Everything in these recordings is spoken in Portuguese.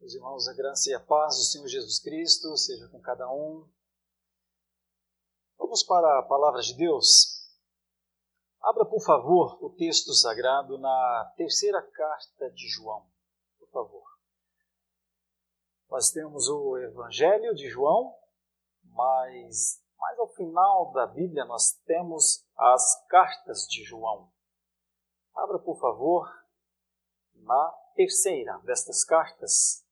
Meus irmãos, a graça e a paz do Senhor Jesus Cristo seja com cada um. Vamos para a palavra de Deus. Abra, por favor, o texto sagrado na terceira carta de João. Por favor. Nós temos o Evangelho de João, mas mais ao final da Bíblia nós temos as cartas de João. Abra, por favor, na terceira destas cartas,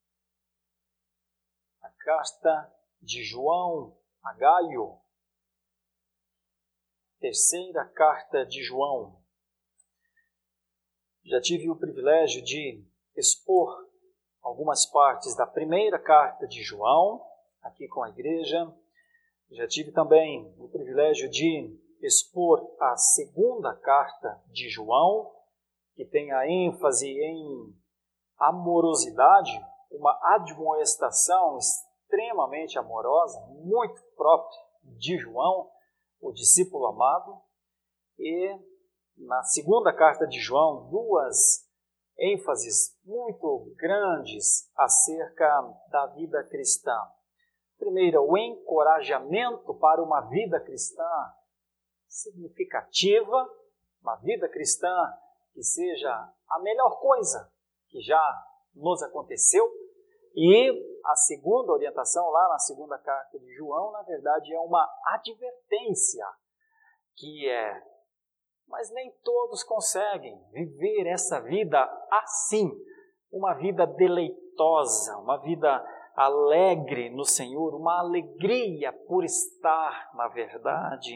Carta de João a Gaio. Terceira carta de João. Já tive o privilégio de expor algumas partes da primeira carta de João aqui com a igreja. Já tive também o privilégio de expor a segunda carta de João, que tem a ênfase em amorosidade, uma admoestação extremamente amorosa, muito própria de João, o discípulo amado, e na segunda carta de João, duas ênfases muito grandes acerca da vida cristã. Primeiro, o encorajamento para uma vida cristã significativa, uma vida cristã que seja a melhor coisa que já nos aconteceu, e a segunda orientação, lá na segunda carta de João, na verdade é uma advertência, que é, mas nem todos conseguem viver essa vida assim, uma vida deleitosa, uma vida alegre no Senhor, uma alegria por estar na verdade.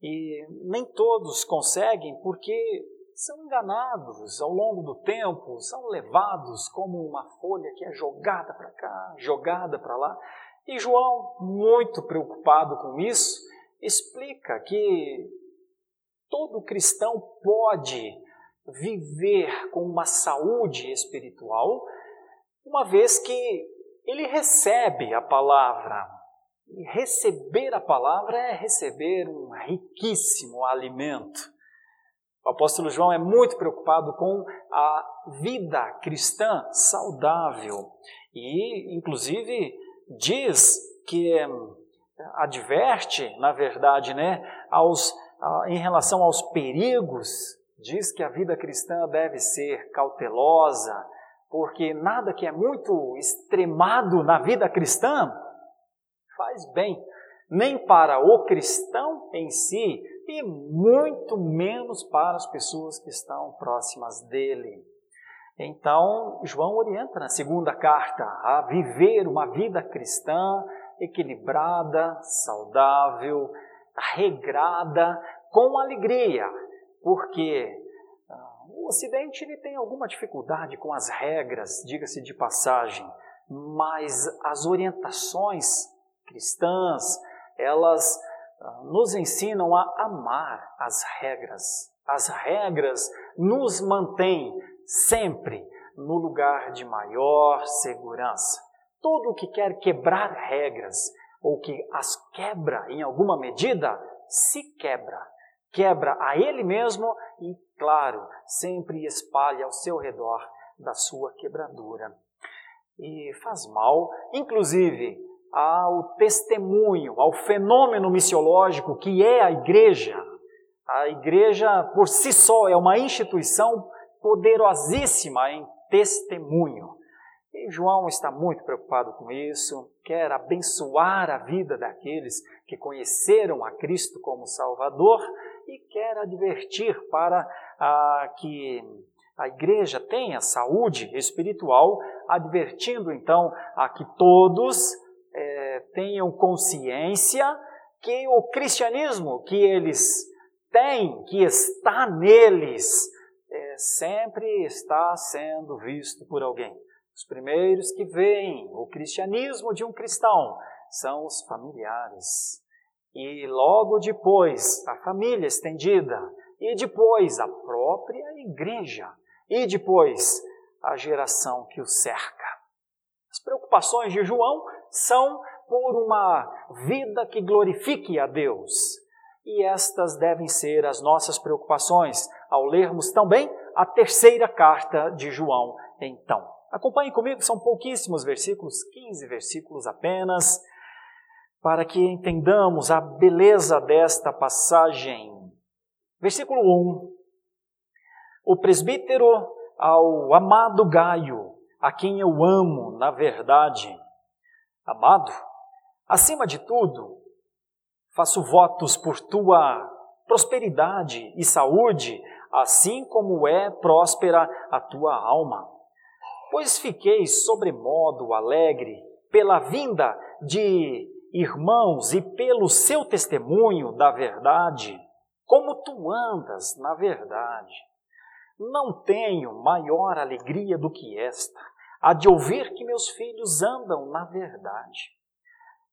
E nem todos conseguem porque são enganados ao longo do tempo, são levados como uma folha que é jogada para cá, jogada para lá. E João, muito preocupado com isso, explica que todo cristão pode viver com uma saúde espiritual, uma vez que ele recebe a palavra. E receber a palavra é receber um riquíssimo alimento. O apóstolo João é muito preocupado com a vida cristã saudável. E, inclusive, diz que adverte, na verdade, né, aos, em relação aos perigos, diz que a vida cristã deve ser cautelosa, porque nada que é muito extremado na vida cristã faz bem, nem para o cristão em si, e muito menos para as pessoas que estão próximas dele. Então, João orienta na segunda carta a viver uma vida cristã equilibrada, saudável, regrada, com alegria, porque ah, o Ocidente ele tem alguma dificuldade com as regras, diga-se de passagem, mas as orientações cristãs, elas nos ensinam a amar as regras. As regras nos mantêm sempre no lugar de maior segurança. Todo que quer quebrar regras ou que as quebra em alguma medida, se quebra. Quebra a ele mesmo e, claro, sempre espalha ao seu redor da sua quebradura. E faz mal, inclusive, ao testemunho, ao fenômeno missiológico que é a igreja. A igreja, por si só, é uma instituição poderosíssima em testemunho. E João está muito preocupado com isso, quer abençoar a vida daqueles que conheceram a Cristo como Salvador e quer advertir para ah, que a igreja tenha saúde espiritual, advertindo então a que todos é, tenham consciência que o cristianismo que eles têm, que está neles, é, sempre está sendo visto por alguém. Os primeiros que veem o cristianismo de um cristão são os familiares. E logo depois, a família estendida. E depois, a própria igreja. E depois, a geração que o cerca. As preocupações de João são por uma vida que glorifique a Deus. E estas devem ser as nossas preocupações ao lermos também a terceira carta de João. Então, Acompanhe comigo, são pouquíssimos versículos, 15 versículos apenas, para que entendamos a beleza desta passagem. Versículo 1. O presbítero ao amado Gaio, a quem eu amo na verdade. Amado, acima de tudo, faço votos por tua prosperidade e saúde, assim como é próspera a tua alma. Pois fiquei sobremodo alegre pela vinda de irmãos e pelo seu testemunho da verdade, como tu andas na verdade. Não tenho maior alegria do que esta, a de ouvir que meus filhos andam na verdade.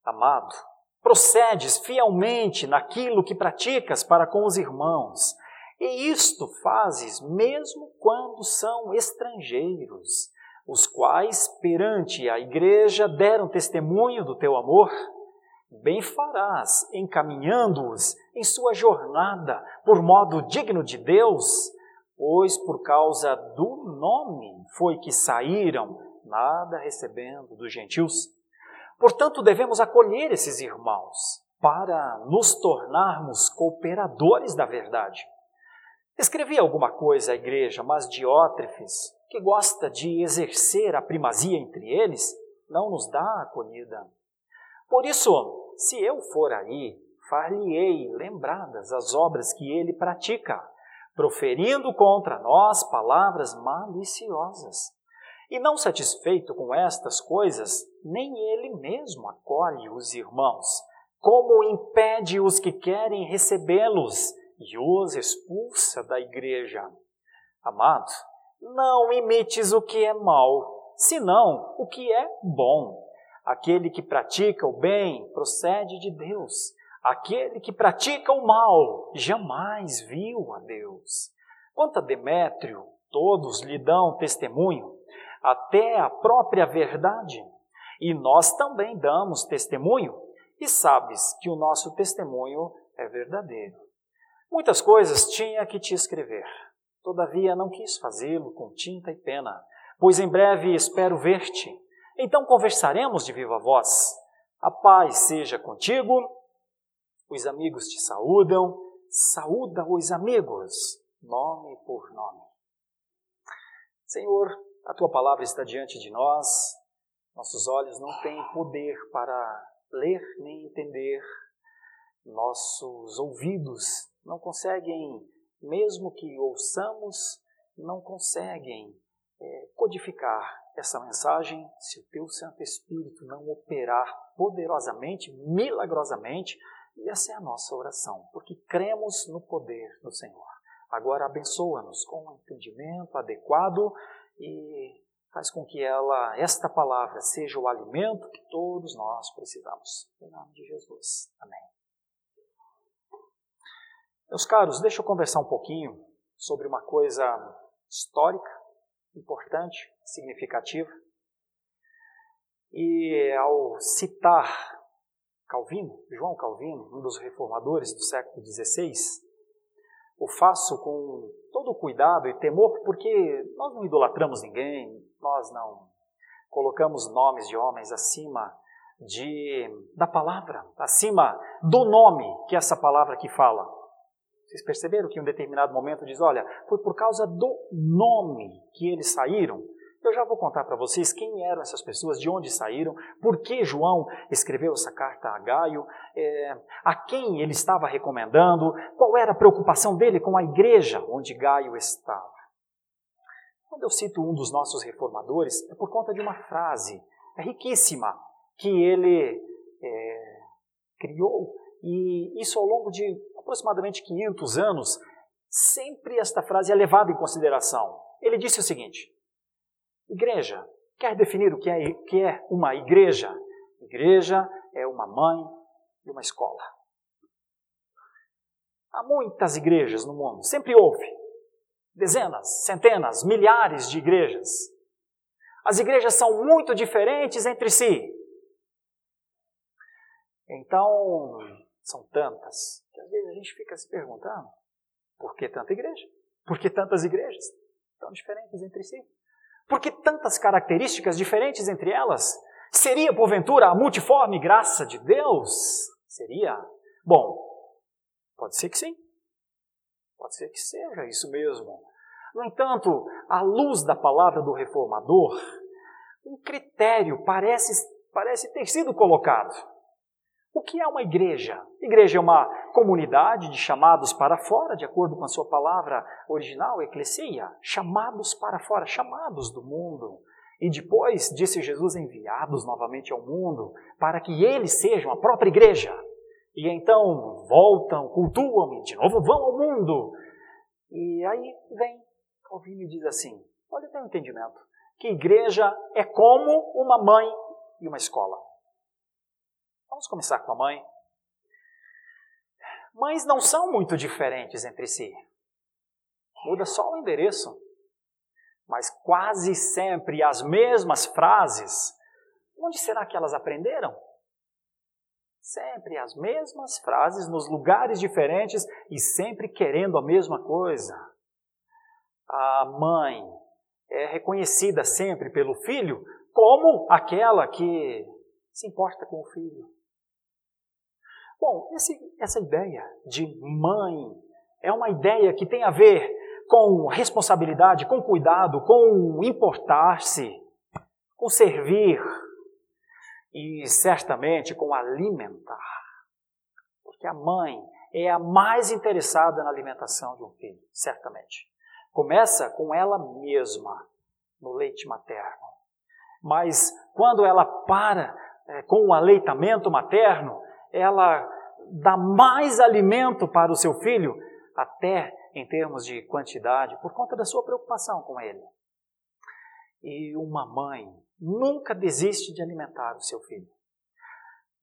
Amado, procedes fielmente naquilo que praticas para com os irmãos, e isto fazes mesmo quando são estrangeiros, os quais perante a igreja deram testemunho do teu amor. Bem farás encaminhando-os em sua jornada por modo digno de Deus, pois por causa do nome foi que saíram, nada recebendo dos gentios. Portanto, devemos acolher esses irmãos para nos tornarmos cooperadores da verdade. Escrevi alguma coisa à igreja, mas Diótrefes, que gosta de exercer a primazia entre eles, não nos dá acolhida. Por isso, se eu for aí, far-lhe-ei lembradas as obras que ele pratica, proferindo contra nós palavras maliciosas. E não satisfeito com estas coisas, nem ele mesmo acolhe os irmãos, como impede os que querem recebê-los e os expulsa da igreja. Amado, não imites o que é mal, senão o que é bom. Aquele que pratica o bem procede de Deus. Aquele que pratica o mal jamais viu a Deus. Quanto a Demétrio, todos lhe dão testemunho até a própria verdade. E nós também damos testemunho, e sabes que o nosso testemunho é verdadeiro. Muitas coisas tinha que te escrever, todavia não quis fazê-lo com tinta e pena, pois em breve espero ver-te. Então conversaremos de viva voz. A paz seja contigo. Os amigos te saúdam. Saúda os amigos, nome por nome. Senhor, a tua palavra está diante de nós, nossos olhos não têm poder para ler nem entender, nossos ouvidos não conseguem, mesmo que ouçamos, não conseguem é, codificar essa mensagem se o teu Santo Espírito não operar poderosamente, milagrosamente, e essa é a nossa oração, porque cremos no poder do Senhor. Agora abençoa-nos com um entendimento adequado e faz com que ela, esta palavra, seja o alimento que todos nós precisamos. Em nome de Jesus. Amém. Meus caros, deixa eu conversar um pouquinho sobre uma coisa histórica, importante, significativa. E ao citar Calvino, João Calvino, um dos reformadores do século XVI, o faço com todo cuidado e temor, porque nós não idolatramos ninguém, nós não colocamos nomes de homens acima de da palavra, acima do nome que essa palavra aqui fala. Vocês perceberam que em um determinado momento diz, olha, foi por causa do nome que eles saíram eu já vou contar para vocês quem eram essas pessoas, de onde saíram, por que João escreveu essa carta a Gaio, é, a quem ele estava recomendando, qual era a preocupação dele com a igreja onde Gaio estava. Quando eu cito um dos nossos reformadores, é por conta de uma frase é riquíssima que ele é, criou, e isso ao longo de aproximadamente 500 anos, sempre esta frase é levada em consideração. Ele disse o seguinte: Igreja. Quer definir o que é, que é uma igreja? Igreja é uma mãe e uma escola. Há muitas igrejas no mundo, sempre houve. Dezenas, centenas, milhares de igrejas. As igrejas são muito diferentes entre si. Então, são tantas que às vezes a gente fica se perguntando: por que tanta igreja? Por que tantas igrejas tão diferentes entre si? Por que tantas características diferentes entre elas? Seria, porventura, a multiforme graça de Deus? Seria? Bom, pode ser que sim. Pode ser que seja isso mesmo. No entanto, à luz da palavra do reformador, um critério parece, parece ter sido colocado. O que é uma igreja? Igreja é uma comunidade de chamados para fora, de acordo com a sua palavra original, eclesia, chamados para fora, chamados do mundo. E depois, disse Jesus, enviados novamente ao mundo, para que eles sejam a própria igreja. E então voltam, cultuam e de novo vão ao mundo. E aí vem Calvino e diz assim: olha, tem um entendimento, que igreja é como uma mãe e uma escola. Vamos começar com a mãe. Mães não são muito diferentes entre si. Muda só o endereço. Mas quase sempre as mesmas frases. Onde será que elas aprenderam? Sempre as mesmas frases nos lugares diferentes e sempre querendo a mesma coisa. A mãe é reconhecida sempre pelo filho como aquela que se importa com o filho. Bom, esse, essa ideia de mãe é uma ideia que tem a ver com responsabilidade, com cuidado, com importar-se, com servir e certamente com alimentar. Porque a mãe é a mais interessada na alimentação de um filho, certamente. Começa com ela mesma, no leite materno. Mas quando ela para é, com o aleitamento materno, ela dá mais alimento para o seu filho, até em termos de quantidade, por conta da sua preocupação com ele. E uma mãe nunca desiste de alimentar o seu filho.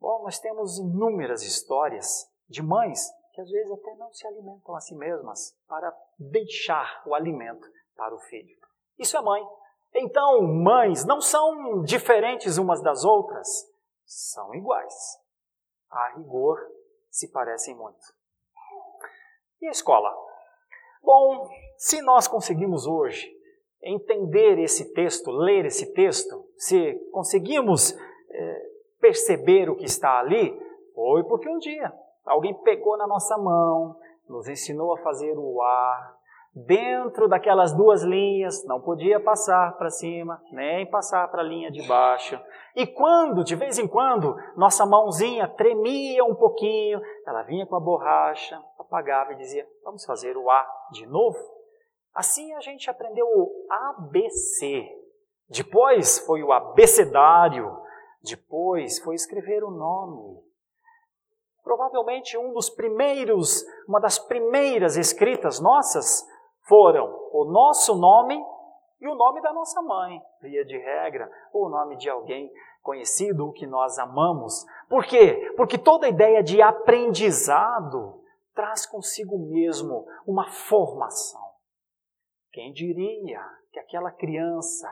Bom, nós temos inúmeras histórias de mães que às vezes até não se alimentam a si mesmas para deixar o alimento para o filho. Isso é mãe. Então, mães não são diferentes umas das outras, são iguais. A rigor, se parecem muito. E a escola? Bom, se nós conseguimos hoje entender esse texto, ler esse texto, se conseguimos é, perceber o que está ali, foi porque um dia alguém pegou na nossa mão, nos ensinou a fazer o A, dentro daquelas duas linhas, não podia passar para cima, nem passar para a linha de baixo. E quando, de vez em quando, nossa mãozinha tremia um pouquinho, ela vinha com a borracha, apagava e dizia: Vamos fazer o A de novo? Assim a gente aprendeu o ABC. Depois foi o abecedário. Depois foi escrever o nome. Provavelmente um dos primeiros, uma das primeiras escritas nossas foram o nosso nome e o nome da nossa mãe, via de regra, ou o nome de alguém conhecido que nós amamos. Por quê? Porque toda ideia de aprendizado traz consigo mesmo uma formação. Quem diria que aquela criança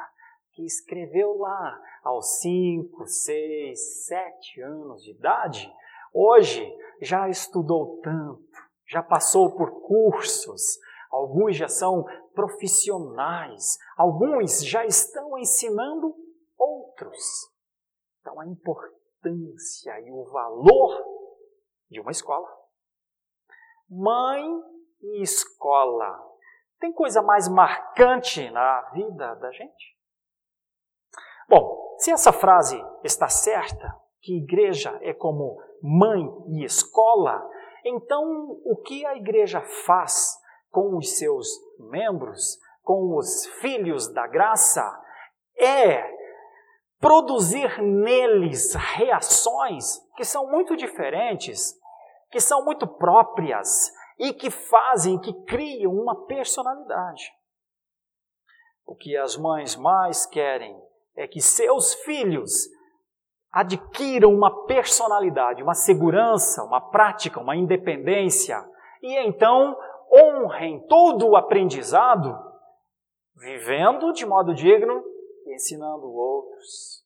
que escreveu lá aos 5, 6, 7 anos de idade, hoje já estudou tanto, já passou por cursos, alguns já são profissionais, alguns já estão ensinando outros. Então, a importância e o valor de uma escola. Mãe e escola. Tem coisa mais marcante na vida da gente? Bom, se essa frase está certa, que igreja é como mãe e escola, então o que a igreja faz com os seus membros, com os filhos da graça, é produzir neles reações que são muito diferentes, que são muito próprias e que fazem, que criam uma personalidade. O que as mães mais querem é que seus filhos adquiram uma personalidade, uma segurança, uma prática, uma independência, e então honrem todo o aprendizado, vivendo de modo digno e ensinando outros.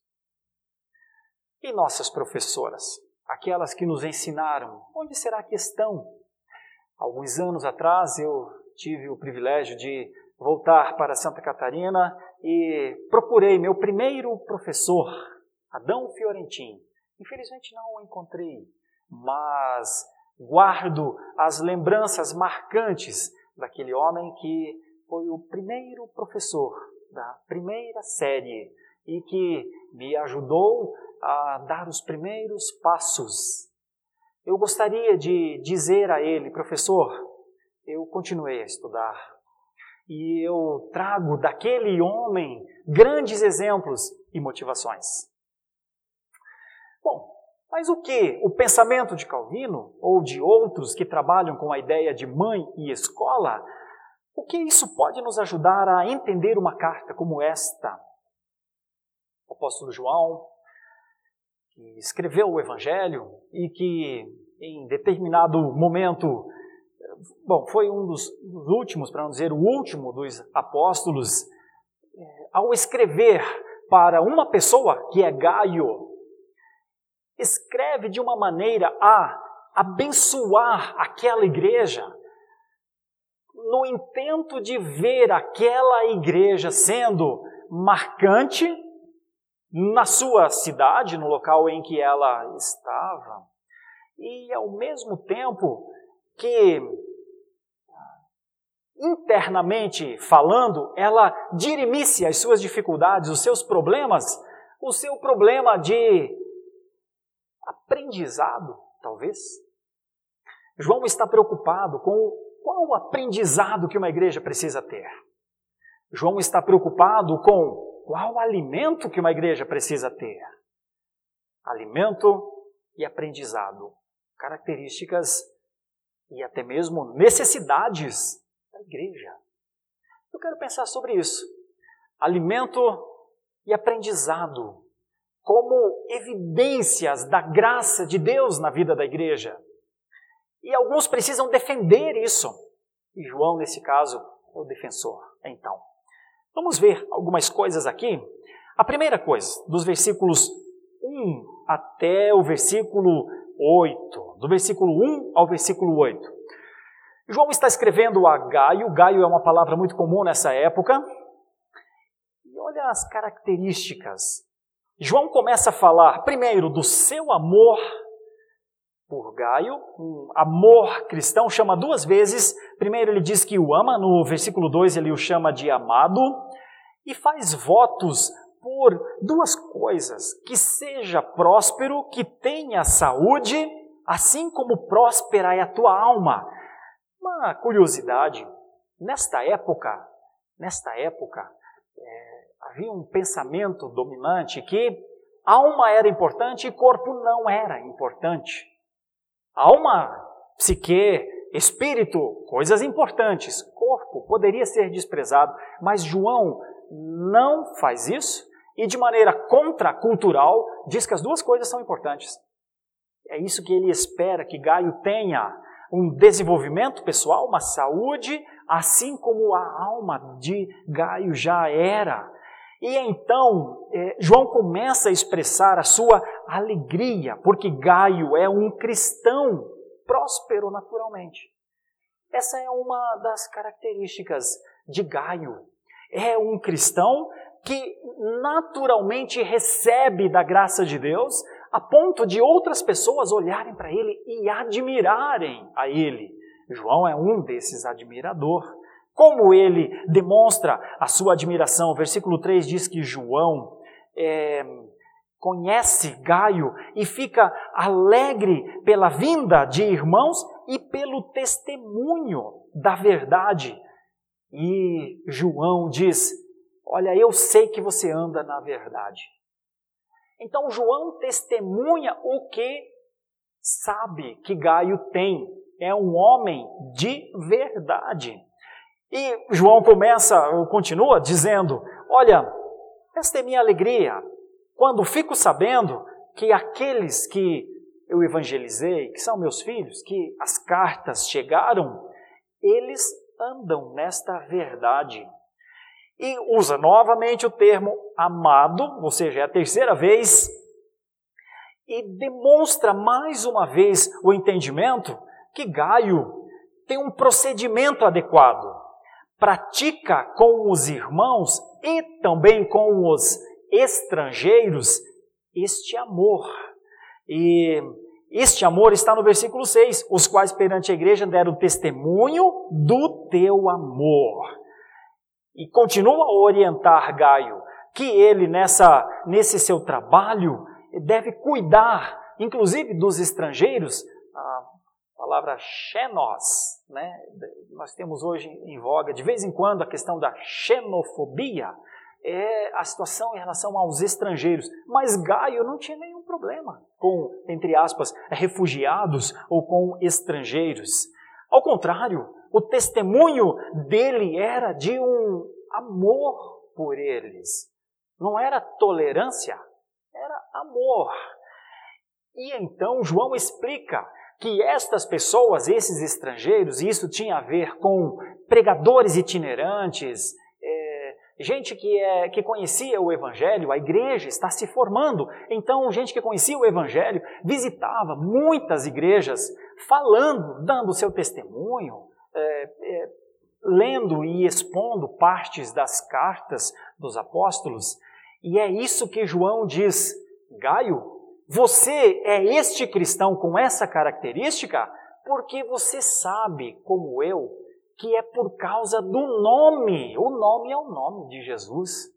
E nossas professoras, aquelas que nos ensinaram, onde será que estão? Alguns anos atrás eu tive o privilégio de voltar para Santa Catarina e procurei meu primeiro professor, Adão Fiorentin. Infelizmente não o encontrei, mas guardo as lembranças marcantes daquele homem que foi o primeiro professor da primeira série e que me ajudou a dar os primeiros passos. Eu gostaria de dizer a ele, professor, eu continuei a estudar e eu trago daquele homem grandes exemplos e motivações. Bom, mas o que o pensamento de Calvino ou de outros que trabalham com a ideia de mãe e escola, o que isso pode nos ajudar a entender uma carta como esta? O apóstolo João, que escreveu o evangelho e que em determinado momento bom, foi um dos, dos últimos, para não dizer o último dos apóstolos, é, ao escrever para uma pessoa que é Gaio, escreve de uma maneira a abençoar aquela igreja, no intento de ver aquela igreja sendo marcante na sua cidade, no local em que ela estava, e ao mesmo tempo que internamente falando, ela dirimisse as suas dificuldades, os seus problemas, o seu problema de aprendizado, talvez. João está preocupado com qual o aprendizado que uma igreja precisa ter. João está preocupado com qual alimento que uma igreja precisa ter. Alimento e aprendizado, características e até mesmo necessidades da igreja. Eu quero pensar sobre isso. Alimento e aprendizado como evidências da graça de Deus na vida da igreja. E alguns precisam defender isso. E João, nesse caso, é o defensor. Então, vamos ver algumas coisas aqui. A primeira coisa, dos versículos 1 até o versículo 8. Do versículo 1 ao versículo 8. João está escrevendo a Gaio, Gaio é uma palavra muito comum nessa época. E olha as características. João começa a falar, primeiro, do seu amor por Gaio, um amor cristão, chama duas vezes. Primeiro, ele diz que o ama, no versículo 2, ele o chama de amado, e faz votos por duas coisas: que seja próspero, que tenha saúde, assim como próspera é a tua alma. Uma curiosidade, nesta época, nesta época, havia um pensamento dominante que alma era importante e corpo não era importante. Alma, psique, espírito, coisas importantes. Corpo poderia ser desprezado, mas João não faz isso e de maneira contracultural diz que as duas coisas são importantes. É isso que ele espera que Gaio tenha um desenvolvimento pessoal, uma saúde, assim como a alma de Gaio já era. E então, é, João começa a expressar a sua alegria, porque Gaio é um cristão próspero naturalmente. Essa é uma das características de Gaio. É um cristão que naturalmente recebe da graça de Deus, a ponto de outras pessoas olharem para ele e admirarem a ele. João é um desses admirador. Como ele demonstra a sua admiração? O versículo 3 diz que João é, conhece Gaio e fica alegre pela vinda de irmãos e pelo testemunho da verdade. E João diz: Olha, eu sei que você anda na verdade. Então João testemunha o que sabe que Gaio tem. É um homem de verdade. E João começa, ou continua dizendo: Olha, esta é minha alegria, quando fico sabendo que aqueles que eu evangelizei, que são meus filhos, que as cartas chegaram, eles andam nesta verdade. E usa novamente o termo amado, ou seja, é a terceira vez, e demonstra mais uma vez o entendimento que Gaio tem um procedimento adequado, pratica com os irmãos e também com os estrangeiros este amor. E este amor está no versículo 6, os quais perante a igreja deram testemunho do teu amor. E continua a orientar Gaio que ele nessa nesse seu trabalho deve cuidar, inclusive dos estrangeiros, palavra xenos, né? Nós temos hoje em voga de vez em quando a questão da xenofobia, é a situação em relação aos estrangeiros. Mas Gaio não tinha nenhum problema com, entre aspas, refugiados ou com estrangeiros. Ao contrário, o testemunho dele era de um amor por eles. Não era tolerância, era amor. E então João explica que estas pessoas, esses estrangeiros, e isso tinha a ver com pregadores itinerantes, gente que, é, que conhecia o Evangelho, a igreja está se formando. Então, gente que conhecia o Evangelho visitava muitas igrejas, falando, dando seu testemunho, é, é, lendo e expondo partes das cartas dos apóstolos. E é isso que João diz: Gaio, você é este cristão com essa característica porque você sabe, como eu, que é por causa do nome. O nome é o nome de Jesus.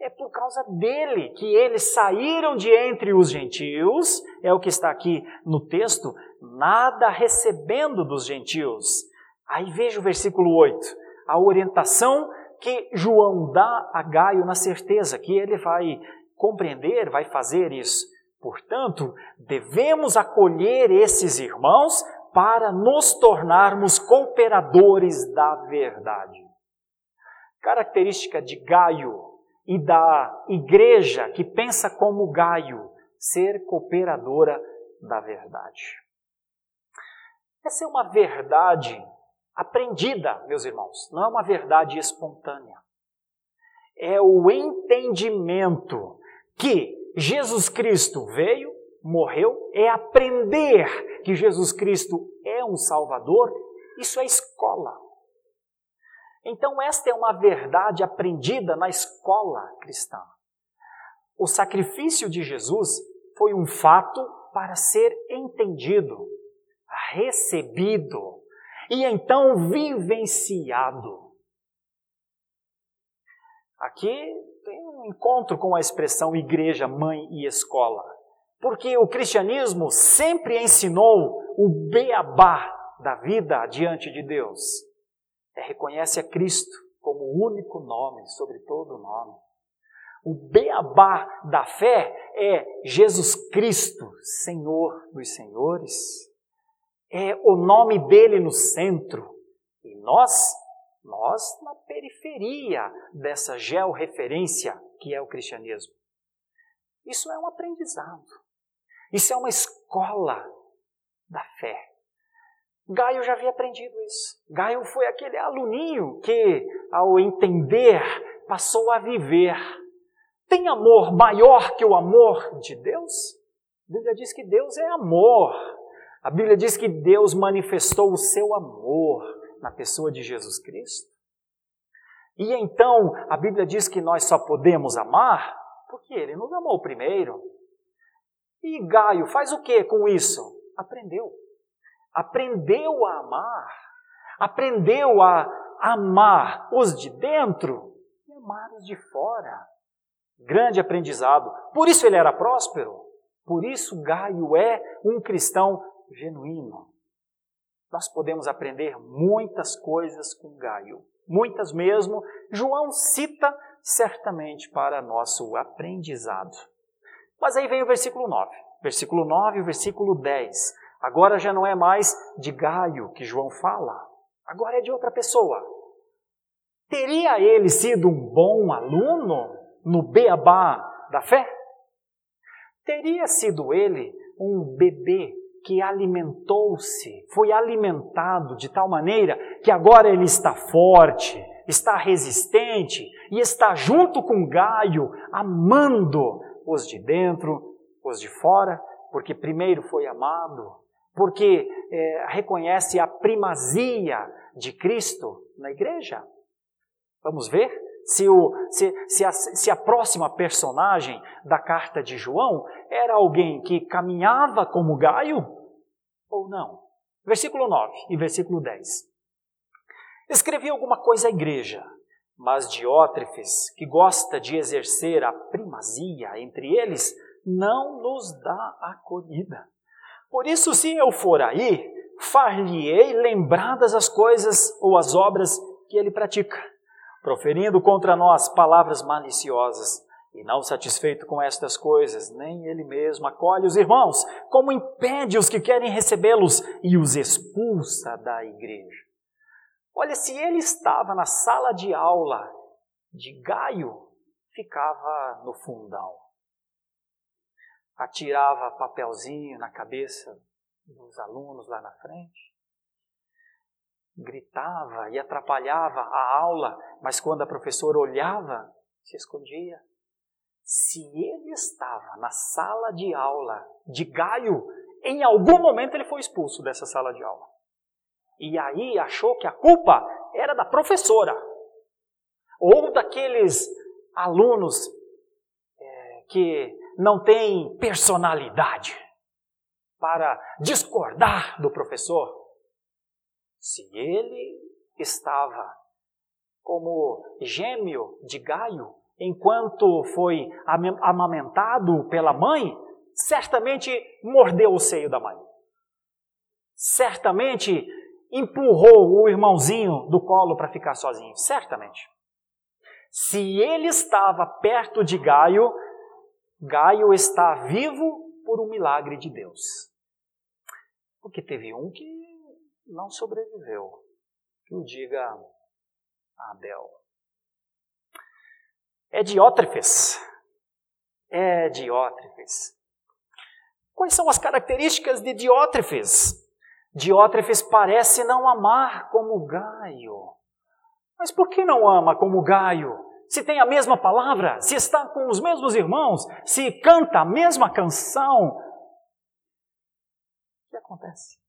É por causa dele que eles saíram de entre os gentios, é o que está aqui no texto, nada recebendo dos gentios. Aí veja o versículo 8, a orientação que João dá a Gaio na certeza que ele vai compreender, vai fazer isso. Portanto, devemos acolher esses irmãos para nos tornarmos cooperadores da verdade. Característica de Gaio e da igreja que pensa como Gaio, ser cooperadora da verdade. Essa é uma verdade aprendida, meus irmãos, não é uma verdade espontânea. É o entendimento que Jesus Cristo veio, morreu, é aprender que Jesus Cristo é um Salvador, isso é escola. Então, esta é uma verdade aprendida na escola cristã. O sacrifício de Jesus foi um fato para ser entendido, recebido e então vivenciado. Aqui encontro com a expressão igreja, mãe e escola. Porque o cristianismo sempre ensinou o beabá da vida diante de Deus. É reconhece a Cristo como o único nome sobre todo nome. O beabá da fé é Jesus Cristo, Senhor dos Senhores. É o nome dele no centro. E nós, nós na periferia dessa georreferência que é o cristianismo. Isso é um aprendizado. Isso é uma escola da fé. Gaio já havia aprendido isso. Gaio foi aquele aluninho que, ao entender, passou a viver. Tem amor maior que o amor de Deus? A Bíblia diz que Deus é amor. A Bíblia diz que Deus manifestou o seu amor na pessoa de Jesus Cristo. E então a Bíblia diz que nós só podemos amar porque Ele nos amou primeiro. E Gaio faz o que com isso? Aprendeu. Aprendeu a amar. Aprendeu a amar os de dentro e amar os de fora. Grande aprendizado. Por isso ele era próspero. Por isso Gaio é um cristão genuíno. Nós podemos aprender muitas coisas com Gaio. Muitas mesmo. João cita certamente para nosso aprendizado. Mas aí vem o versículo 9. Versículo 9 e versículo 10. Agora já não é mais de Gaio que João fala, agora é de outra pessoa. Teria ele sido um bom aluno no beabá da fé? Teria sido ele um bebê que alimentou-se, foi alimentado de tal maneira que agora ele está forte, está resistente e está junto com Gaio, amando os de dentro, os de fora, porque primeiro foi amado, porque é, reconhece a primazia de Cristo na igreja. Vamos ver? Se, o, se, se, a, se a próxima personagem da carta de João era alguém que caminhava como Gaio ou não. Versículo 9 e versículo 10. Escrevi alguma coisa à igreja, mas Diótrefes, que gosta de exercer a primazia entre eles, não nos dá acolhida. Por isso, se eu for aí, far-lhe-ei lembradas as coisas ou as obras que ele pratica, proferindo contra nós palavras maliciosas. E não satisfeito com estas coisas, nem ele mesmo acolhe os irmãos, como impede os que querem recebê-los e os expulsa da igreja. Olha, se ele estava na sala de aula de Gaio, ficava no fundão. Atirava papelzinho na cabeça dos alunos lá na frente. Gritava e atrapalhava a aula, mas quando a professora olhava, se escondia. Se ele estava na sala de aula de Gaio, em algum momento ele foi expulso dessa sala de aula. E aí achou que a culpa era da professora ou daqueles alunos é, que não têm personalidade para discordar do professor. Se ele estava como gêmeo de Gaio, enquanto foi amamentado pela mãe, certamente mordeu o seio da mãe. Certamente empurrou o irmãozinho do colo para ficar sozinho, certamente. Se ele estava perto de Gaio, Gaio está vivo por um milagre de Deus. Porque teve um que não sobreviveu. O diga Abel. É Diótrefes. É Diótrefes. Quais são as características de Diótrefes? Diótrefes parece não amar como Gaio. Mas por que não ama como Gaio? Se tem a mesma palavra, se está com os mesmos irmãos, se canta a mesma canção. O que acontece?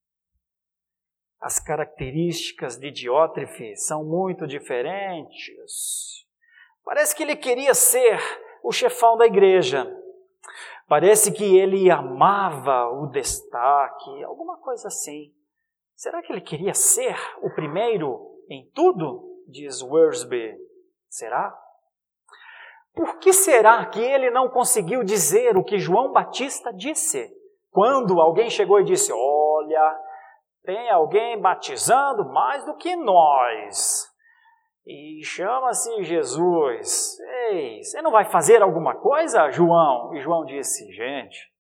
As características de Diótrefes são muito diferentes. Parece que ele queria ser o chefão da igreja, Parece que ele amava o destaque, alguma coisa assim. Será que ele queria ser o primeiro em tudo? Diz Worsby. Será? Por que será que ele não conseguiu dizer o que João Batista disse? Quando alguém chegou e disse: Olha, tem alguém batizando mais do que nós e chama-se Jesus. Ei, você não vai fazer alguma coisa, João? E João disse: Gente,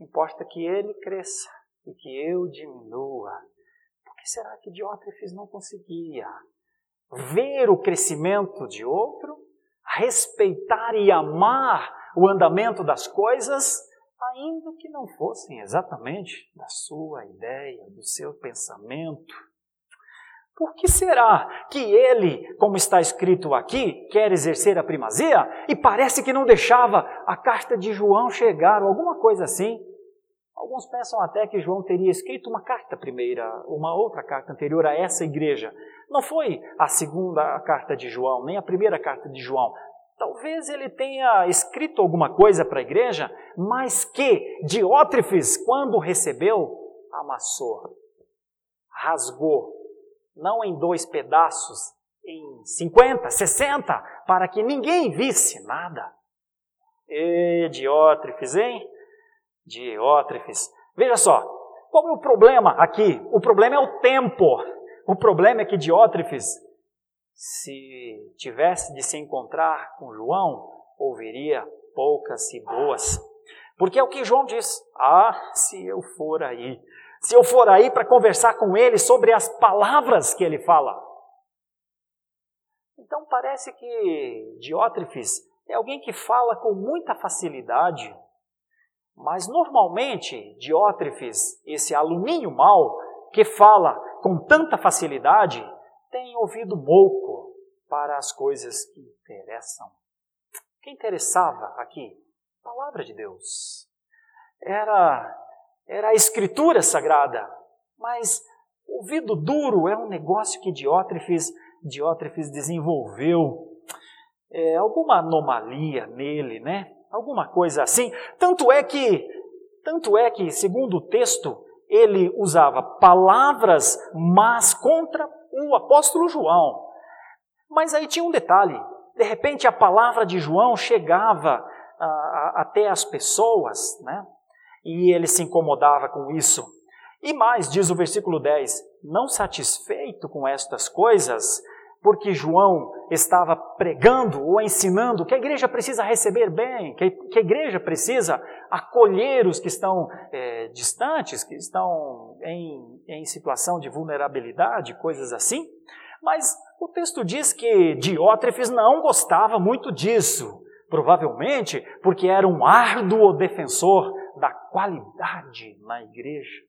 importa que ele cresça e que eu diminua. Por que será que Diótrefes não conseguia ver o crescimento de outro, respeitar e amar o andamento das coisas, ainda que não fossem exatamente da sua ideia, do seu pensamento? Por que será que ele, como está escrito aqui, quer exercer a primazia e parece que não deixava a carta de João chegar, ou alguma coisa assim? Alguns pensam até que João teria escrito uma carta primeira, uma outra carta anterior a essa igreja. Não foi a segunda carta de João, nem a primeira carta de João. Talvez ele tenha escrito alguma coisa para a igreja, mas que Diótrefes, quando recebeu, amassou, rasgou não em dois pedaços, em 50, 60, para que ninguém visse nada. E Diótrefes, hein? Diótrefes. Veja só, qual é o problema aqui? O problema é o tempo. O problema é que Diótrefes, se tivesse de se encontrar com João, ouviria poucas e boas. Porque é o que João diz: Ah, se eu for aí, se eu for aí para conversar com ele sobre as palavras que ele fala. Então parece que Diótrefes é alguém que fala com muita facilidade, mas normalmente Diótrefes, esse aluninho mau que fala com tanta facilidade, tem ouvido pouco para as coisas que interessam. O que interessava aqui? A palavra de Deus. Era era a escritura sagrada. Mas ouvido duro é um negócio que Diótrefes, Diótrefes desenvolveu. é, alguma anomalia nele, né? Alguma coisa assim. Tanto é que, tanto é que, segundo o texto, ele usava palavras más contra o apóstolo João. Mas aí tinha um detalhe: de repente a palavra de João chegava a, a, até as pessoas, né? E ele se incomodava com isso. E mais, diz o versículo 10: não satisfeito com estas coisas, porque João estava pregando ou ensinando que a igreja precisa receber bem, que, a igreja precisa acolher os que estão é, distantes, que estão em, em situação de vulnerabilidade, coisas assim. Mas o texto diz que Diótrefes não gostava muito disso, provavelmente porque era um árduo defensor da qualidade na igreja.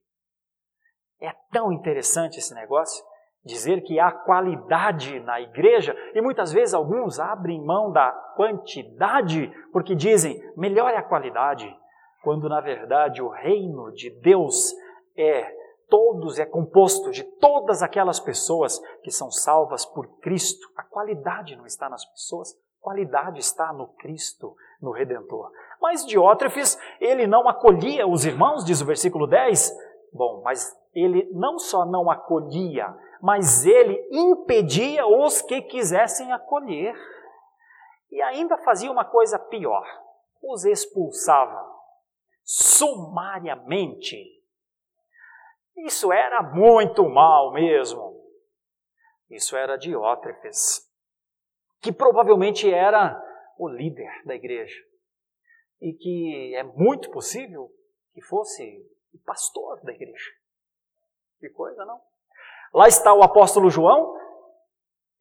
É tão interessante esse negócio dizer que há qualidade na igreja e muitas vezes alguns abrem mão da quantidade porque dizem melhore a qualidade, quando na verdade o reino de Deus é todos é composto de todas aquelas pessoas que são salvas por Cristo. A qualidade não está nas pessoas, qualidade está no Cristo, no Redentor. Mas Diótrefes, ele não acolhia os irmãos, diz o versículo 10. Bom, mas ele não só não acolhia, mas ele impedia os que quisessem acolher. E ainda fazia uma coisa pior: os expulsava sumariamente. Isso era muito mal mesmo. Isso era Diótrefes, que provavelmente era o líder da igreja e que é muito possível que fosse o pastor da igreja. Que coisa, não? Lá está o apóstolo João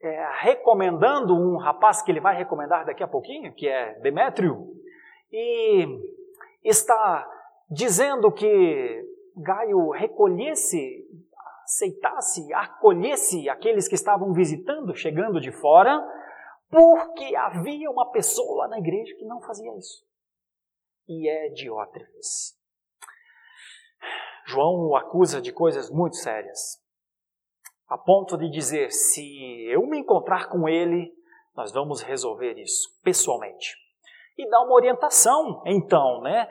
é, recomendando um rapaz que ele vai recomendar daqui a pouquinho, que é Demétrio, e está dizendo que Gaio recolhesse, aceitasse, acolhesse aqueles que estavam visitando, chegando de fora, porque havia uma pessoa na igreja que não fazia isso. E é Diótrefes. João o acusa de coisas muito sérias a ponto de dizer: se eu me encontrar com ele, nós vamos resolver isso pessoalmente. E dá uma orientação, então, né?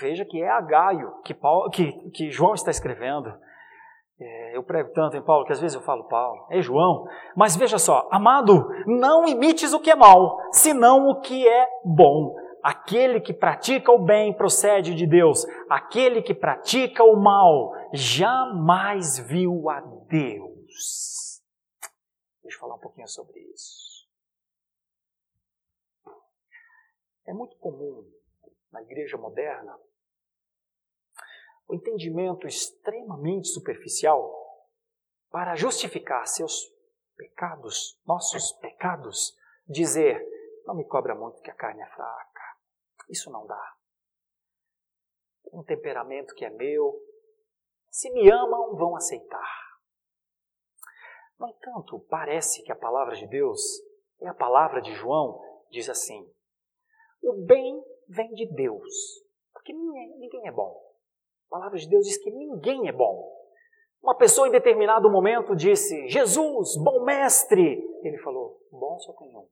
Veja que é a Gaio que, Paulo, que, que João está escrevendo. É, eu prego tanto em Paulo que às vezes eu falo Paulo, é João. Mas veja só, amado, não imites o que é mal, senão o que é bom. Aquele que pratica o bem procede de Deus. Aquele que pratica o mal jamais viu a Deus. Deixa eu falar um pouquinho sobre isso. É muito comum na igreja moderna o entendimento extremamente superficial para justificar seus pecados, nossos pecados, dizer: não me cobra muito que a carne é fraca. Isso não dá. Um temperamento que é meu. Se me amam, vão aceitar. No entanto, parece que a palavra de Deus é a palavra de João, diz assim: o bem vem de Deus, porque ninguém, é bom. A palavra de Deus diz que ninguém é bom. Uma pessoa em determinado momento disse: Jesus, bom mestre. Ele falou: Bom só tem um,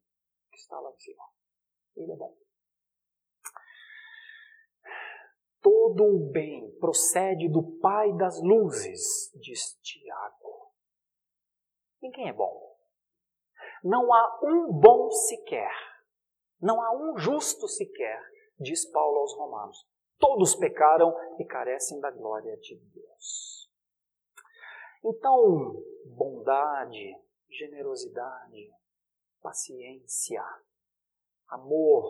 que está lá em cima. Ele é bom. Todo o bem procede do Pai das luzes, diz Tiago. Ninguém é bom. Não há um bom sequer. Não há um justo sequer, diz Paulo aos Romanos. Todos pecaram e carecem da glória de Deus. Então, bondade, generosidade, paciência, amor,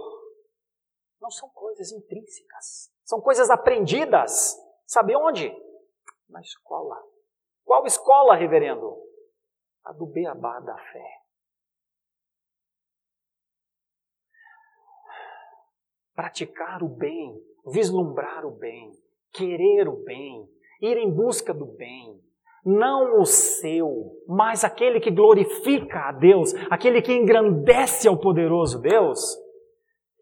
não são coisas intrínsecas. São coisas aprendidas. Sabe onde? Na escola. Qual escola, reverendo? a do beabá da fé. Praticar o bem, vislumbrar o bem, querer o bem, ir em busca do bem, não o seu, mas aquele que glorifica a Deus, aquele que engrandece ao poderoso Deus,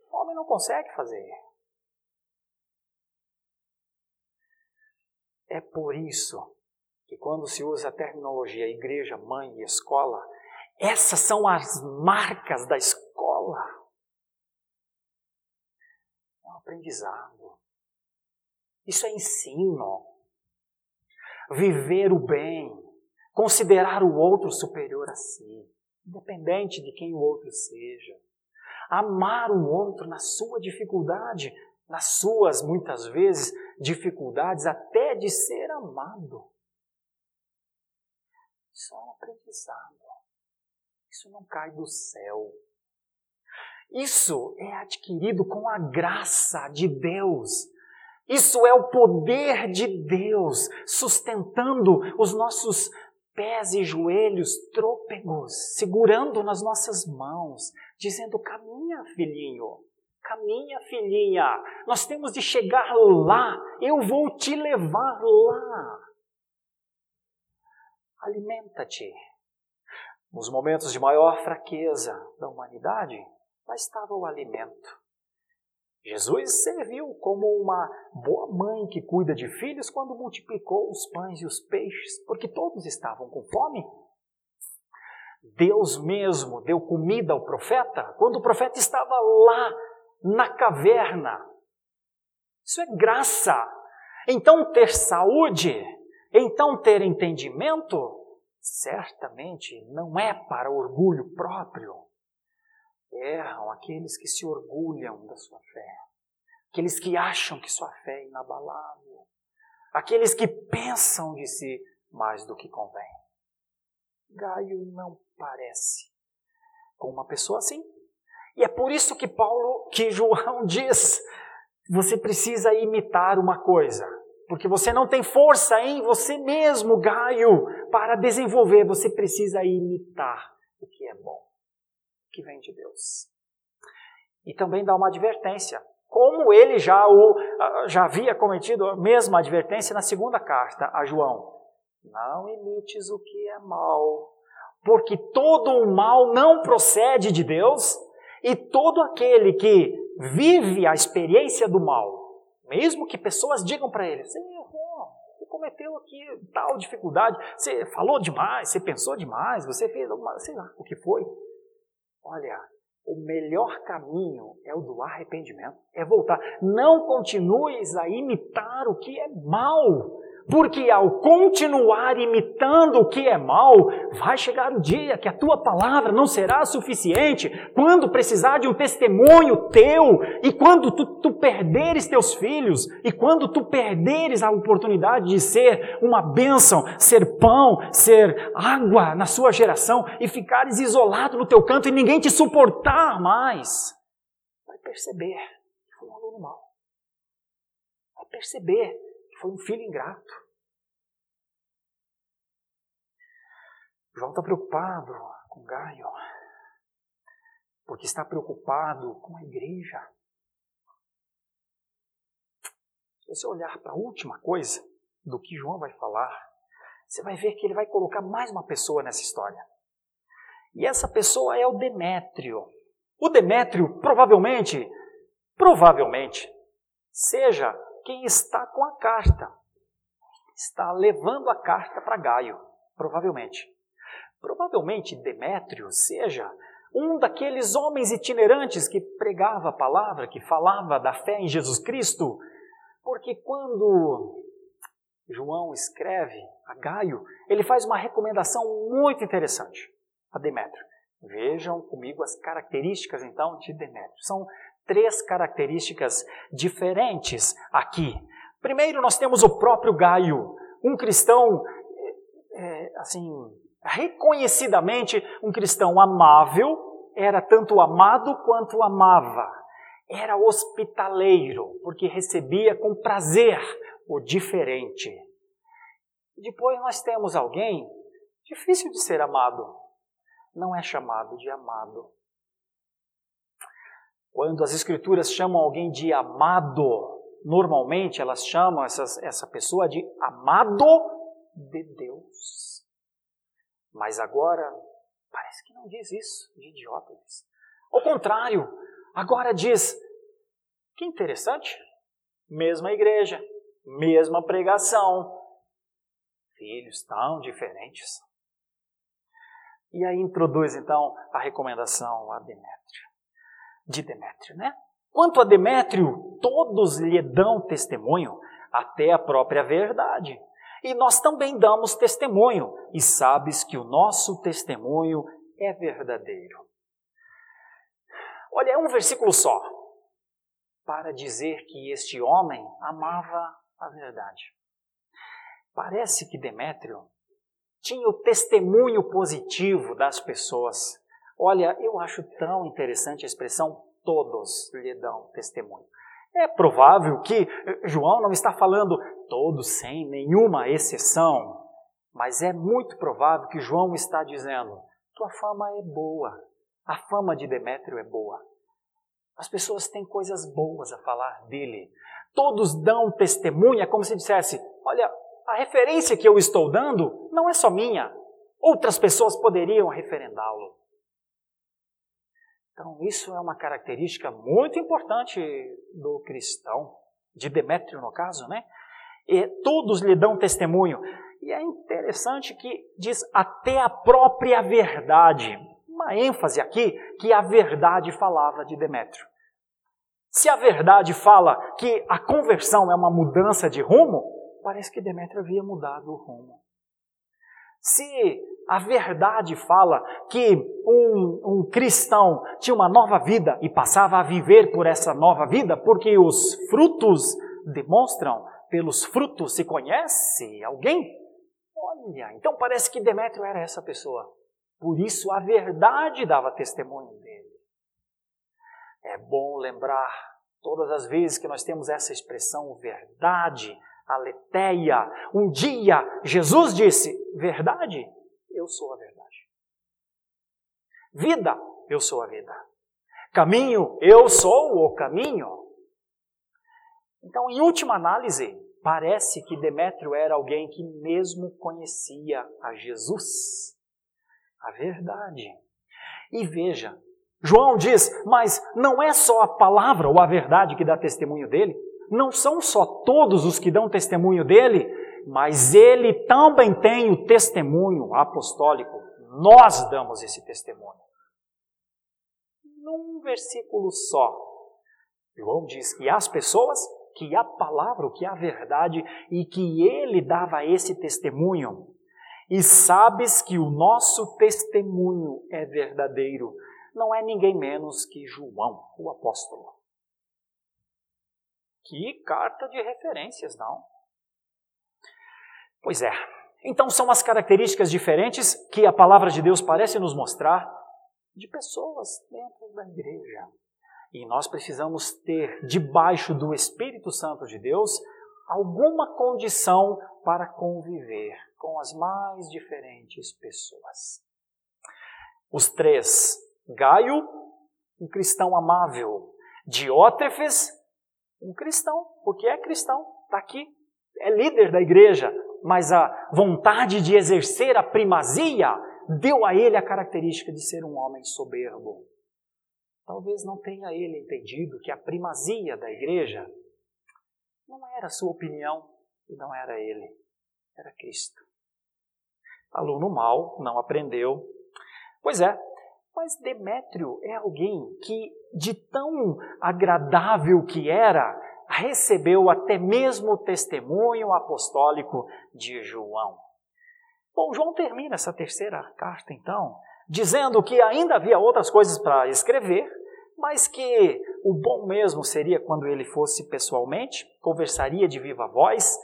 o homem não consegue fazer. É por isso que quando se usa a terminologia igreja, mãe e escola, essas são as marcas da escola aprendizado. Isso é ensino. Viver o bem, considerar o outro superior a si, independente de quem o outro seja. Amar o outro na sua dificuldade, nas suas, muitas vezes, dificuldades, até de ser amado. Isso é um aprendizado. Isso não cai do céu. Isso é adquirido com a graça de Deus. Isso é o poder de Deus sustentando os nossos pés e joelhos trôpegos, segurando nas nossas mãos, dizendo: caminha, filhinho, caminha, filhinha, nós temos de chegar lá, eu vou te levar lá. Alimenta-te. Nos momentos de maior fraqueza da humanidade, lá estava o alimento. Jesus serviu como uma boa mãe que cuida de filhos quando multiplicou os pães e os peixes, porque todos estavam com fome. Deus mesmo deu comida ao profeta quando o profeta estava lá na caverna. Isso é graça. Então, ter saúde, então ter entendimento, certamente não é para orgulho próprio Erram aqueles que se orgulham da sua fé, aqueles que acham que sua fé é inabalável, aqueles que pensam de si mais do que convém. Gaio não parece com uma pessoa assim. E é por isso que Paulo, que João diz, você precisa imitar uma coisa, porque você não tem força em você mesmo, Gaio, para desenvolver, você precisa imitar o que é bom que vem de Deus. E também dá uma advertência, como ele já, o, já havia cometido a mesma advertência na segunda carta a João. Não imites o que é mal, porque todo o mal não procede de Deus, e todo aquele que vive a experiência do mal, mesmo que pessoas digam para ele, você errou, você cometeu aqui tal dificuldade, você falou demais, você pensou demais, você fez alguma, sei lá, o que foi. Olha, o melhor caminho é o do arrependimento, é voltar. Não continues a imitar o que é mal. Porque ao continuar imitando o que é mal, vai chegar o dia que a tua palavra não será suficiente quando precisar de um testemunho teu, e quando tu, tu perderes teus filhos, e quando tu perderes a oportunidade de ser uma bênção, ser pão, ser água na sua geração, e ficares isolado no teu canto e ninguém te suportar mais. Vai perceber que foi um aluno mau. Vai perceber foi um filho ingrato. João está preocupado com Gaio, porque está preocupado com a igreja. Se você olhar para a última coisa do que João vai falar, você vai ver que ele vai colocar mais uma pessoa nessa história. E essa pessoa é o Demétrio. O Demétrio provavelmente, provavelmente, seja quem está com a carta. Está levando a carta para Gaio, provavelmente. Provavelmente Demétrio seja um daqueles homens itinerantes que pregava a palavra, que falava da fé em Jesus Cristo, porque quando João escreve a Gaio, ele faz uma recomendação muito interessante a Demétrio. Vejam comigo as características então de Demétrio. São três características diferentes aqui. Primeiro, nós temos o próprio Gaio, um cristão, é, assim, reconhecidamente um cristão amável, era tanto amado quanto amava. Era hospitaleiro, porque recebia com prazer o diferente. Depois nós temos alguém difícil de ser amado, não é chamado de amado. Quando as escrituras chamam alguém de amado, normalmente elas chamam essas, essa pessoa de amado de Deus. Mas agora, parece que não diz isso, de idiotas. Ao contrário, agora diz: que interessante, mesma igreja, mesma pregação, filhos tão diferentes. E aí introduz então a recomendação a Demétrio. De Demétrio, né? Quanto a Demétrio, todos lhe dão testemunho, até a própria verdade. E nós também damos testemunho, e sabes que o nosso testemunho é verdadeiro. Olha, é um versículo só para dizer que este homem amava a verdade. Parece que Demétrio tinha o testemunho positivo das pessoas. Olha, eu acho tão interessante a expressão todos lhe dão testemunho. É provável que João não está falando todos sem nenhuma exceção, mas é muito provável que João está dizendo: tua fama é boa, a fama de Demétrio é boa. As pessoas têm coisas boas a falar dele. Todos dão testemunha, como se dissesse: olha, a referência que eu estou dando não é só minha. Outras pessoas poderiam referendá-lo. Então, isso é uma característica muito importante do cristão, de Demétrio no caso, né? E todos lhe dão testemunho. E é interessante que diz até a própria verdade uma ênfase aqui que a verdade falava de Demétrio. Se a verdade fala que a conversão é uma mudança de rumo, parece que Demétrio havia mudado o rumo. Se a verdade fala que um, um, cristão tinha uma nova vida e passava a viver por essa nova vida, porque os frutos demonstram, pelos frutos se conhece alguém. Olha, então parece que Demétrio era essa pessoa. Por isso a verdade dava testemunho dele. É bom lembrar todas as vezes que nós temos essa expressão verdade, aletheia. Um dia Jesus disse: verdade, eu sou a verdade. Vida, eu sou a vida. Caminho, eu sou o caminho. Então, em última análise, parece que Demétrio era alguém que mesmo conhecia a Jesus a verdade. E veja, João diz, mas não é só a palavra ou a verdade que dá testemunho dele, não são só todos os que dão testemunho dele, mas ele também tem o testemunho apostólico. Nós damos esse testemunho. Num versículo só, João diz que as pessoas, que a palavra, que a verdade, e que ele dava esse testemunho e sabes que o nosso testemunho é verdadeiro, não é ninguém menos que João, o apóstolo. Que carta de referências, não? Pois é. Então são as características diferentes que a palavra de Deus parece nos mostrar de pessoas dentro da igreja. E nós precisamos ter, debaixo do Espírito Santo de Deus, alguma condição para conviver com as mais diferentes pessoas. Os três, Gaio, um cristão amável, Diótrefes, um cristão, porque é cristão, está aqui, é líder da igreja, mas a vontade de exercer a primazia deu a ele a característica de ser um homem soberbo. Talvez não tenha ele entendido que a primazia da igreja não era sua opinião e não era ele, era Cristo. Aluno mau, não aprendeu. Pois é, mas Demétrio é alguém que, de tão agradável que era, recebeu até mesmo o testemunho apostólico de João. Bom, João termina essa terceira carta, então, dizendo que ainda havia outras coisas para escrever, mas que o bom mesmo seria quando ele fosse pessoalmente, conversaria de viva voz.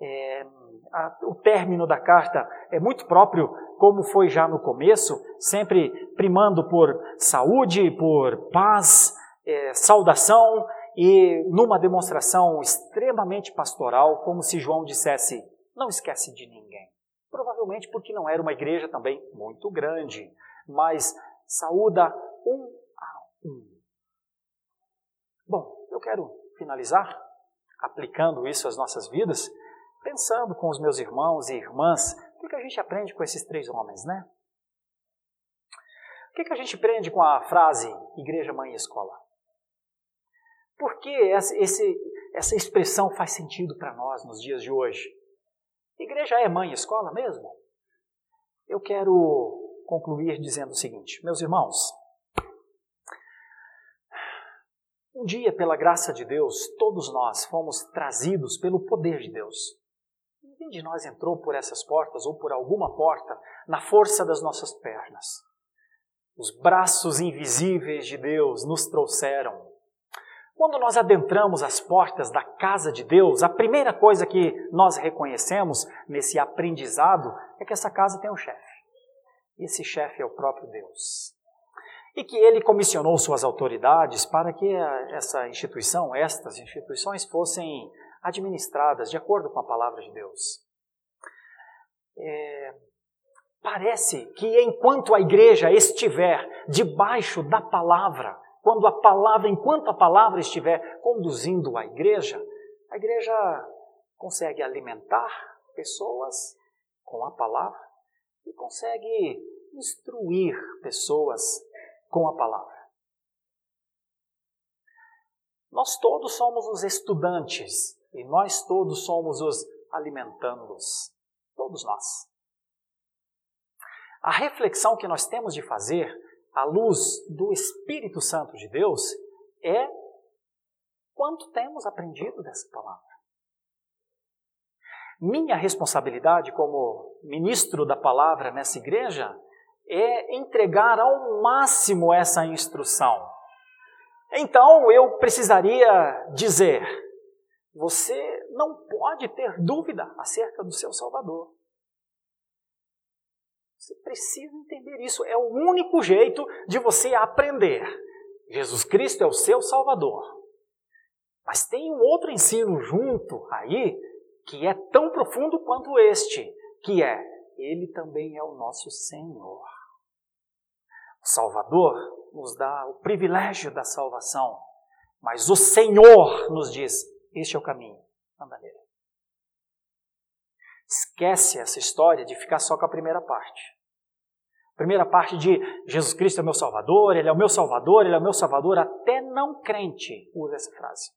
É, a, o término da carta é muito próprio, como foi já no começo, sempre primando por saúde, por paz, é, saudação e numa demonstração extremamente pastoral, como se João dissesse: não esquece de ninguém. Provavelmente porque não era uma igreja também muito grande, mas saúda um a um. Bom, eu quero finalizar aplicando isso às nossas vidas, pensando com os meus irmãos e irmãs, o que a gente aprende com esses três homens, né? O que a gente aprende com a frase igreja, mãe e escola? Por que esse, essa expressão faz sentido para nós nos dias de hoje? Igreja é mãe e escola mesmo? Eu quero concluir dizendo o seguinte, meus irmãos, Um dia, pela graça de Deus, todos nós fomos trazidos pelo poder de Deus. Ninguém de nós entrou por essas portas ou por alguma porta na força das nossas pernas. Os braços invisíveis de Deus nos trouxeram. Quando nós adentramos as portas da casa de Deus, a primeira coisa que nós reconhecemos nesse aprendizado é que essa casa tem um chefe. E esse chefe é o próprio Deus e que ele comissionou suas autoridades para que essa instituição, estas instituições, fossem administradas de acordo com a palavra de Deus. É, parece que enquanto a igreja estiver debaixo da palavra, quando a palavra, enquanto a palavra estiver conduzindo a igreja, a igreja consegue alimentar pessoas com a palavra e consegue instruir pessoas com a palavra. Nós todos somos os estudantes e nós todos somos os alimentandos. Todos nós. A reflexão que nós temos de fazer à luz do Espírito Santo de Deus é quanto temos aprendido dessa palavra. Minha responsabilidade como ministro da palavra nessa igreja é entregar ao máximo essa instrução. Então eu precisaria dizer: você não pode ter dúvida acerca do seu Salvador. Você precisa entender isso. É o único jeito de você aprender. Jesus Cristo é o seu Salvador. Mas tem um outro ensino junto aí que é tão profundo quanto este, que é Ele também é o nosso Senhor. O Salvador nos dá o privilégio da salvação, mas o Senhor nos diz: este é o caminho, anda nele. Esquece essa história de ficar só com a primeira parte. primeira parte de Jesus Cristo é o meu Salvador, Ele é o meu Salvador, Ele é o meu Salvador, até não crente usa essa frase.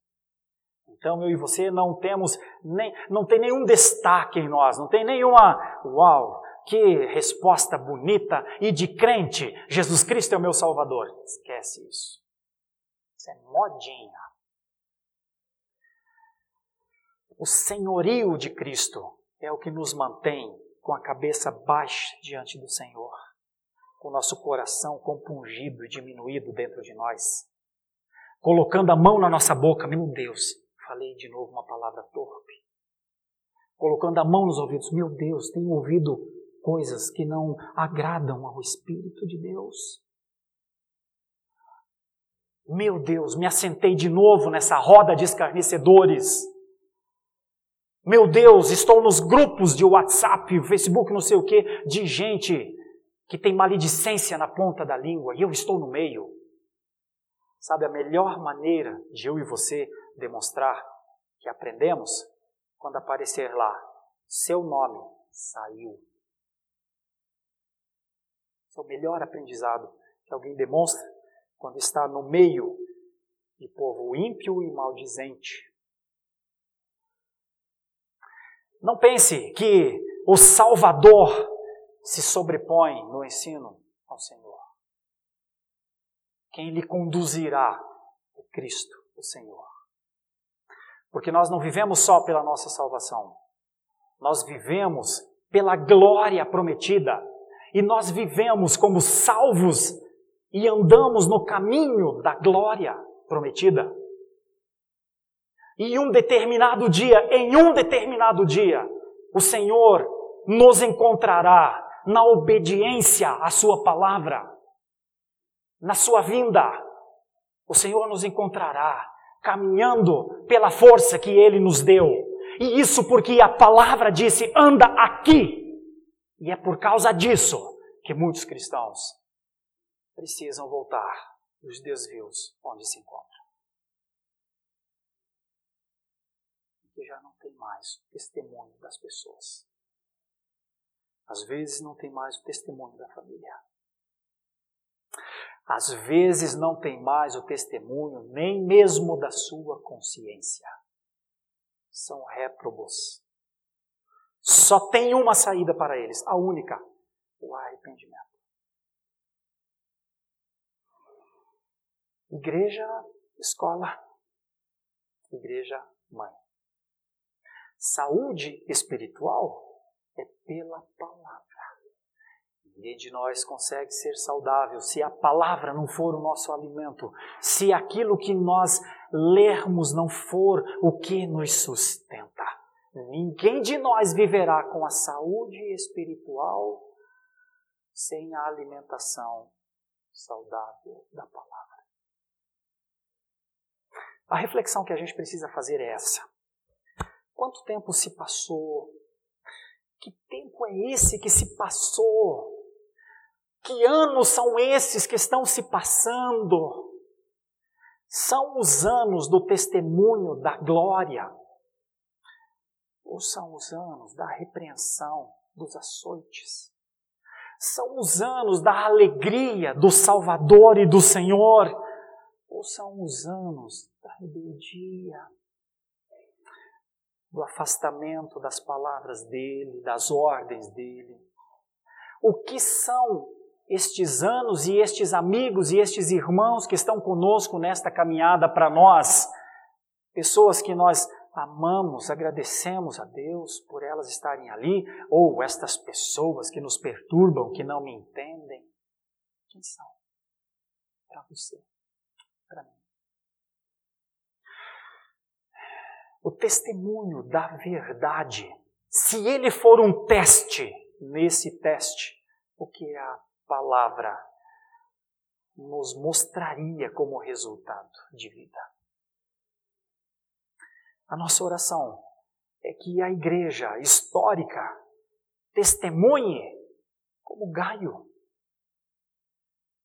Então eu e você não temos nem, não tem nenhum destaque em nós, não tem nenhuma, uau, que resposta bonita e de crente. Jesus Cristo é o meu Salvador. Esquece isso. Isso é modinha. O senhorio de Cristo é o que nos mantém com a cabeça baixa diante do Senhor, com o nosso coração compungido e diminuído dentro de nós, colocando a mão na nossa boca. Meu Deus, falei de novo uma palavra torpe. Colocando a mão nos ouvidos. Meu Deus, tenho ouvido coisas que não agradam ao Espírito de Deus. Meu Deus, me assentei de novo nessa roda de escarnecedores. Meu Deus, estou nos grupos de WhatsApp, Facebook, não sei o que, de gente que tem maledicência na ponta da língua e eu estou no meio. Sabe, a melhor maneira de eu e você demonstrar que aprendemos quando aparecer lá, seu nome saiu é o melhor aprendizado que alguém demonstra quando está no meio de povo ímpio e maldizente. Não pense que o Salvador se sobrepõe no ensino ao Senhor. Quem lhe conduzirá é Cristo, o Senhor. Porque nós não vivemos só pela nossa salvação, nós vivemos pela glória prometida e nós vivemos como salvos e andamos no caminho da glória prometida. E um determinado dia, em um determinado dia, o Senhor nos encontrará na obediência à Sua palavra, na Sua vinda. O Senhor nos encontrará caminhando pela força que Ele nos deu. E isso porque a palavra disse: anda aqui. E é por causa disso que muitos cristãos precisam voltar dos desvios onde se encontram. Porque já não tem mais o testemunho das pessoas. Às vezes não tem mais o testemunho da família. Às vezes não tem mais o testemunho nem mesmo da sua consciência. São réprobos só tem uma saída para eles, a única: o arrependimento. Igreja escola, igreja mãe. Saúde espiritual é pela palavra. Ninguém de nós consegue ser saudável se a palavra não for o nosso alimento, se aquilo que nós lermos não for o que nos sustenta. Ninguém de nós viverá com a saúde espiritual sem a alimentação saudável da palavra. A reflexão que a gente precisa fazer é essa. Quanto tempo se passou? Que tempo é esse que se passou? Que anos são esses que estão se passando? São os anos do testemunho da glória? Ou são os anos da repreensão, dos açoites? São os anos da alegria do Salvador e do Senhor? Ou são os anos da rebeldia, do afastamento das palavras dele, das ordens dele? O que são estes anos e estes amigos e estes irmãos que estão conosco nesta caminhada para nós? Pessoas que nós amamos, agradecemos a Deus por elas estarem ali, ou estas pessoas que nos perturbam, que não me entendem. Quem são? Para você, para mim. O testemunho da verdade, se ele for um teste, nesse teste, o que a palavra nos mostraria como resultado de vida. A nossa oração é que a igreja histórica testemunhe como Gaio.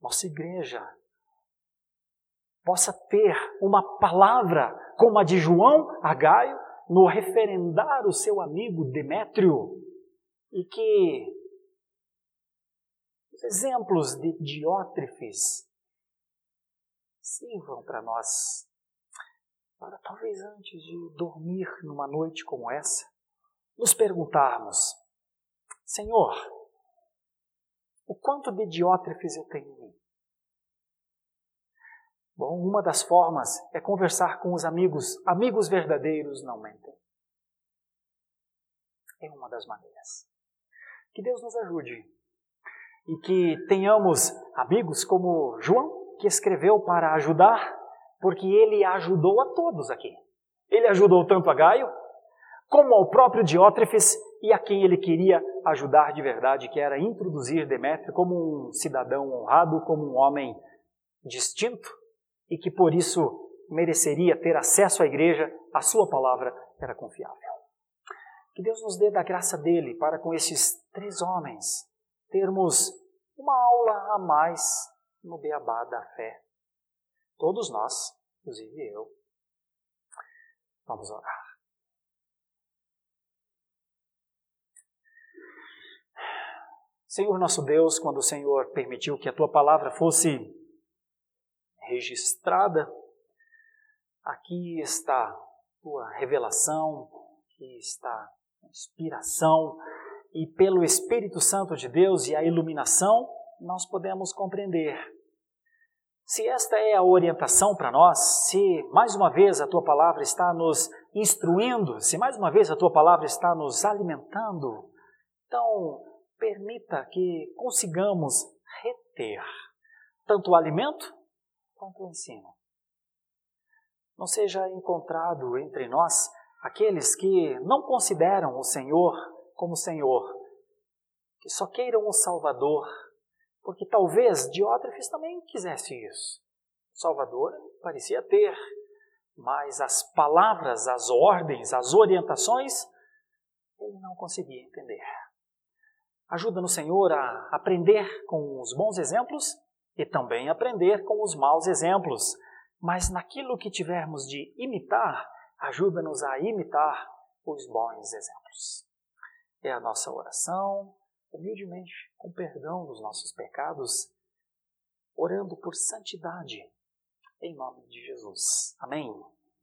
Nossa igreja possa ter uma palavra como a de João a Gaio no referendar o seu amigo Demétrio e que os exemplos de Diótrefes sirvam para nós para talvez antes de dormir numa noite como essa, nos perguntarmos: Senhor, o quanto de Diótrefes eu tenho em mim? Bom, uma das formas é conversar com os amigos. Amigos verdadeiros não mentem. É uma das maneiras. Que Deus nos ajude e que tenhamos amigos como João, que escreveu para ajudar porque ele ajudou a todos aqui. Ele ajudou tanto a Gaio, como ao próprio Diótrefes e a quem ele queria ajudar de verdade, que era introduzir Demétrio como um cidadão honrado, como um homem distinto e que por isso mereceria ter acesso à igreja, a sua palavra era confiável. Que Deus nos dê da graça dele para com esses três homens termos uma aula a mais no beabá da fé Todos nós, inclusive eu. Vamos orar. Senhor nosso Deus, quando o Senhor permitiu que a tua palavra fosse registrada, aqui está tua revelação, aqui está inspiração, e pelo Espírito Santo de Deus e a iluminação, nós podemos compreender. Se esta é a orientação para nós, se mais uma vez a tua palavra está nos instruindo, se mais uma vez a tua palavra está nos alimentando, então permita que consigamos reter tanto o alimento quanto o ensino. Não seja encontrado entre nós aqueles que não consideram o Senhor como Senhor, que só queiram o Salvador porque talvez Diótrefes também quisesse isso. Salvador parecia ter, mas as palavras, as ordens, as orientações, ele não conseguia entender. Ajuda no Senhor a aprender com os bons exemplos e também aprender com os maus exemplos. Mas naquilo que tivermos de imitar, ajuda-nos a imitar os bons exemplos. É a nossa oração, humildemente, com perdão dos nossos pecados, orando por santidade, em nome de Jesus. Amém.